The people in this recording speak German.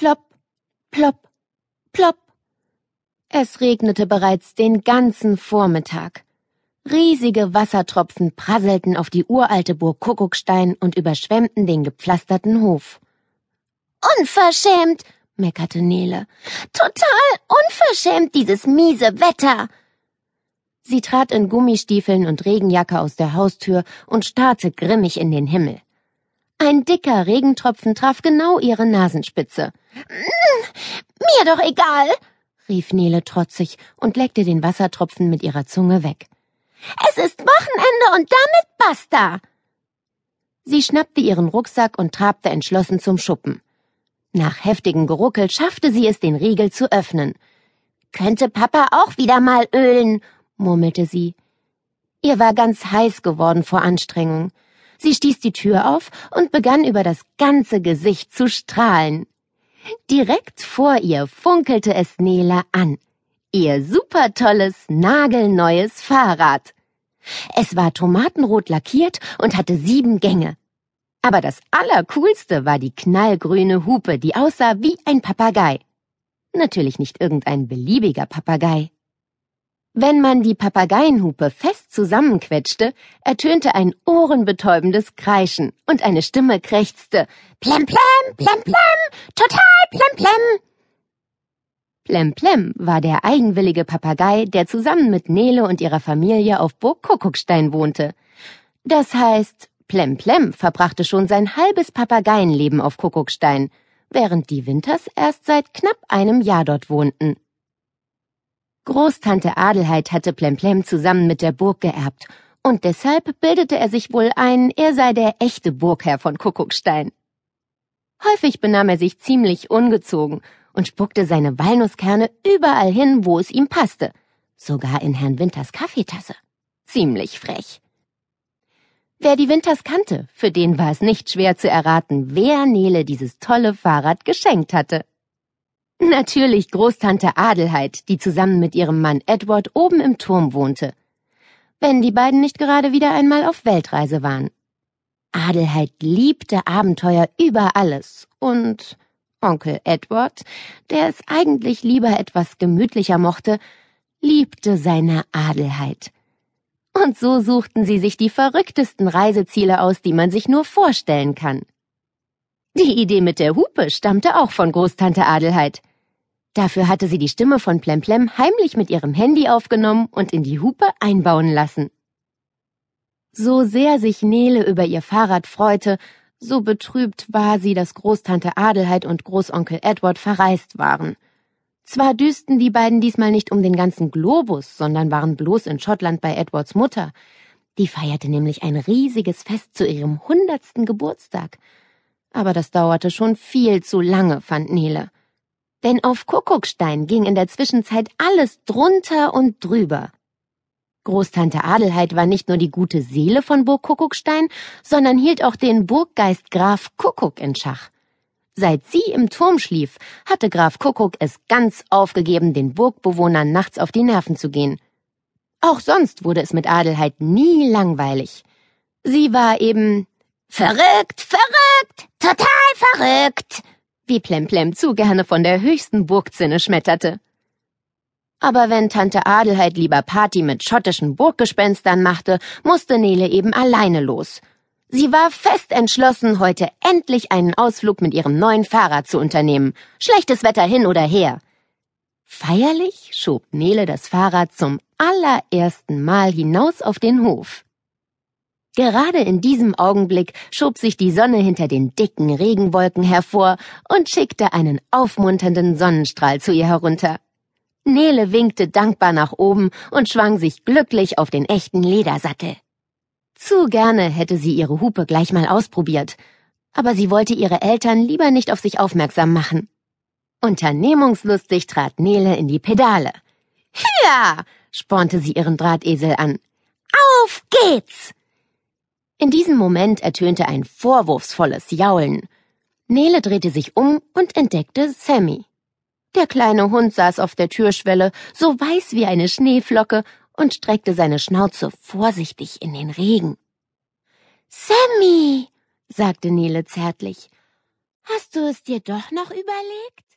Plopp, plopp, plopp. Es regnete bereits den ganzen Vormittag. Riesige Wassertropfen prasselten auf die uralte Burg Kuckuckstein und überschwemmten den gepflasterten Hof. Unverschämt, meckerte Nele. Total unverschämt, dieses miese Wetter. Sie trat in Gummistiefeln und Regenjacke aus der Haustür und starrte grimmig in den Himmel. Ein dicker Regentropfen traf genau ihre Nasenspitze. Mir doch egal, rief Nele trotzig und leckte den Wassertropfen mit ihrer Zunge weg. Es ist Wochenende und damit basta. Sie schnappte ihren Rucksack und trabte entschlossen zum Schuppen. Nach heftigem Geruckel schaffte sie es, den Riegel zu öffnen. Könnte Papa auch wieder mal ölen, murmelte sie. Ihr war ganz heiß geworden vor Anstrengung. Sie stieß die Tür auf und begann über das ganze Gesicht zu strahlen. Direkt vor ihr funkelte es Nela an. Ihr supertolles, nagelneues Fahrrad. Es war tomatenrot lackiert und hatte sieben Gänge. Aber das Allercoolste war die knallgrüne Hupe, die aussah wie ein Papagei. Natürlich nicht irgendein beliebiger Papagei. Wenn man die Papageienhupe fest zusammenquetschte, ertönte ein ohrenbetäubendes Kreischen und eine Stimme krächzte Plem plem, plem plem, total plem plem. Plemplem war der eigenwillige Papagei, der zusammen mit Nele und ihrer Familie auf Burg Kuckuckstein wohnte. Das heißt, Plemplem verbrachte schon sein halbes Papageienleben auf Kuckuckstein, während die Winters erst seit knapp einem Jahr dort wohnten. Großtante Adelheid hatte Plemplem zusammen mit der Burg geerbt, und deshalb bildete er sich wohl ein, er sei der echte Burgherr von Kuckuckstein. Häufig benahm er sich ziemlich ungezogen und spuckte seine Walnusskerne überall hin, wo es ihm passte, sogar in Herrn Winters Kaffeetasse. Ziemlich frech. Wer die Winters kannte, für den war es nicht schwer zu erraten, wer Nele dieses tolle Fahrrad geschenkt hatte. Natürlich Großtante Adelheid, die zusammen mit ihrem Mann Edward oben im Turm wohnte. Wenn die beiden nicht gerade wieder einmal auf Weltreise waren. Adelheid liebte Abenteuer über alles und Onkel Edward, der es eigentlich lieber etwas gemütlicher mochte, liebte seine Adelheid. Und so suchten sie sich die verrücktesten Reiseziele aus, die man sich nur vorstellen kann. Die Idee mit der Hupe stammte auch von Großtante Adelheid. Dafür hatte sie die Stimme von Plemplem heimlich mit ihrem Handy aufgenommen und in die Hupe einbauen lassen. So sehr sich Nele über ihr Fahrrad freute, so betrübt war sie, dass Großtante Adelheid und Großonkel Edward verreist waren. Zwar düsten die beiden diesmal nicht um den ganzen Globus, sondern waren bloß in Schottland bei Edwards Mutter. Die feierte nämlich ein riesiges Fest zu ihrem hundertsten Geburtstag. Aber das dauerte schon viel zu lange, fand Nele. Denn auf Kuckuckstein ging in der Zwischenzeit alles drunter und drüber. Großtante Adelheid war nicht nur die gute Seele von Burg Kuckuckstein, sondern hielt auch den Burggeist Graf Kuckuck in Schach. Seit sie im Turm schlief, hatte Graf Kuckuck es ganz aufgegeben, den Burgbewohnern nachts auf die Nerven zu gehen. Auch sonst wurde es mit Adelheid nie langweilig. Sie war eben verrückt, verrückt, total verrückt, wie Plemplem zu gerne von der höchsten Burgzinne schmetterte. Aber wenn Tante Adelheid lieber Party mit schottischen Burggespenstern machte, musste Nele eben alleine los. Sie war fest entschlossen, heute endlich einen Ausflug mit ihrem neuen Fahrrad zu unternehmen. Schlechtes Wetter hin oder her. Feierlich schob Nele das Fahrrad zum allerersten Mal hinaus auf den Hof. Gerade in diesem Augenblick schob sich die Sonne hinter den dicken Regenwolken hervor und schickte einen aufmunternden Sonnenstrahl zu ihr herunter. Nele winkte dankbar nach oben und schwang sich glücklich auf den echten Ledersattel. Zu gerne hätte sie ihre Hupe gleich mal ausprobiert, aber sie wollte ihre Eltern lieber nicht auf sich aufmerksam machen. Unternehmungslustig trat Nele in die Pedale. Hüa! spornte sie ihren Drahtesel an. Auf geht's! In diesem Moment ertönte ein vorwurfsvolles Jaulen. Nele drehte sich um und entdeckte Sammy. Der kleine Hund saß auf der Türschwelle, so weiß wie eine Schneeflocke, und streckte seine Schnauze vorsichtig in den Regen. Sammy, sagte Nele zärtlich, Hast du es dir doch noch überlegt?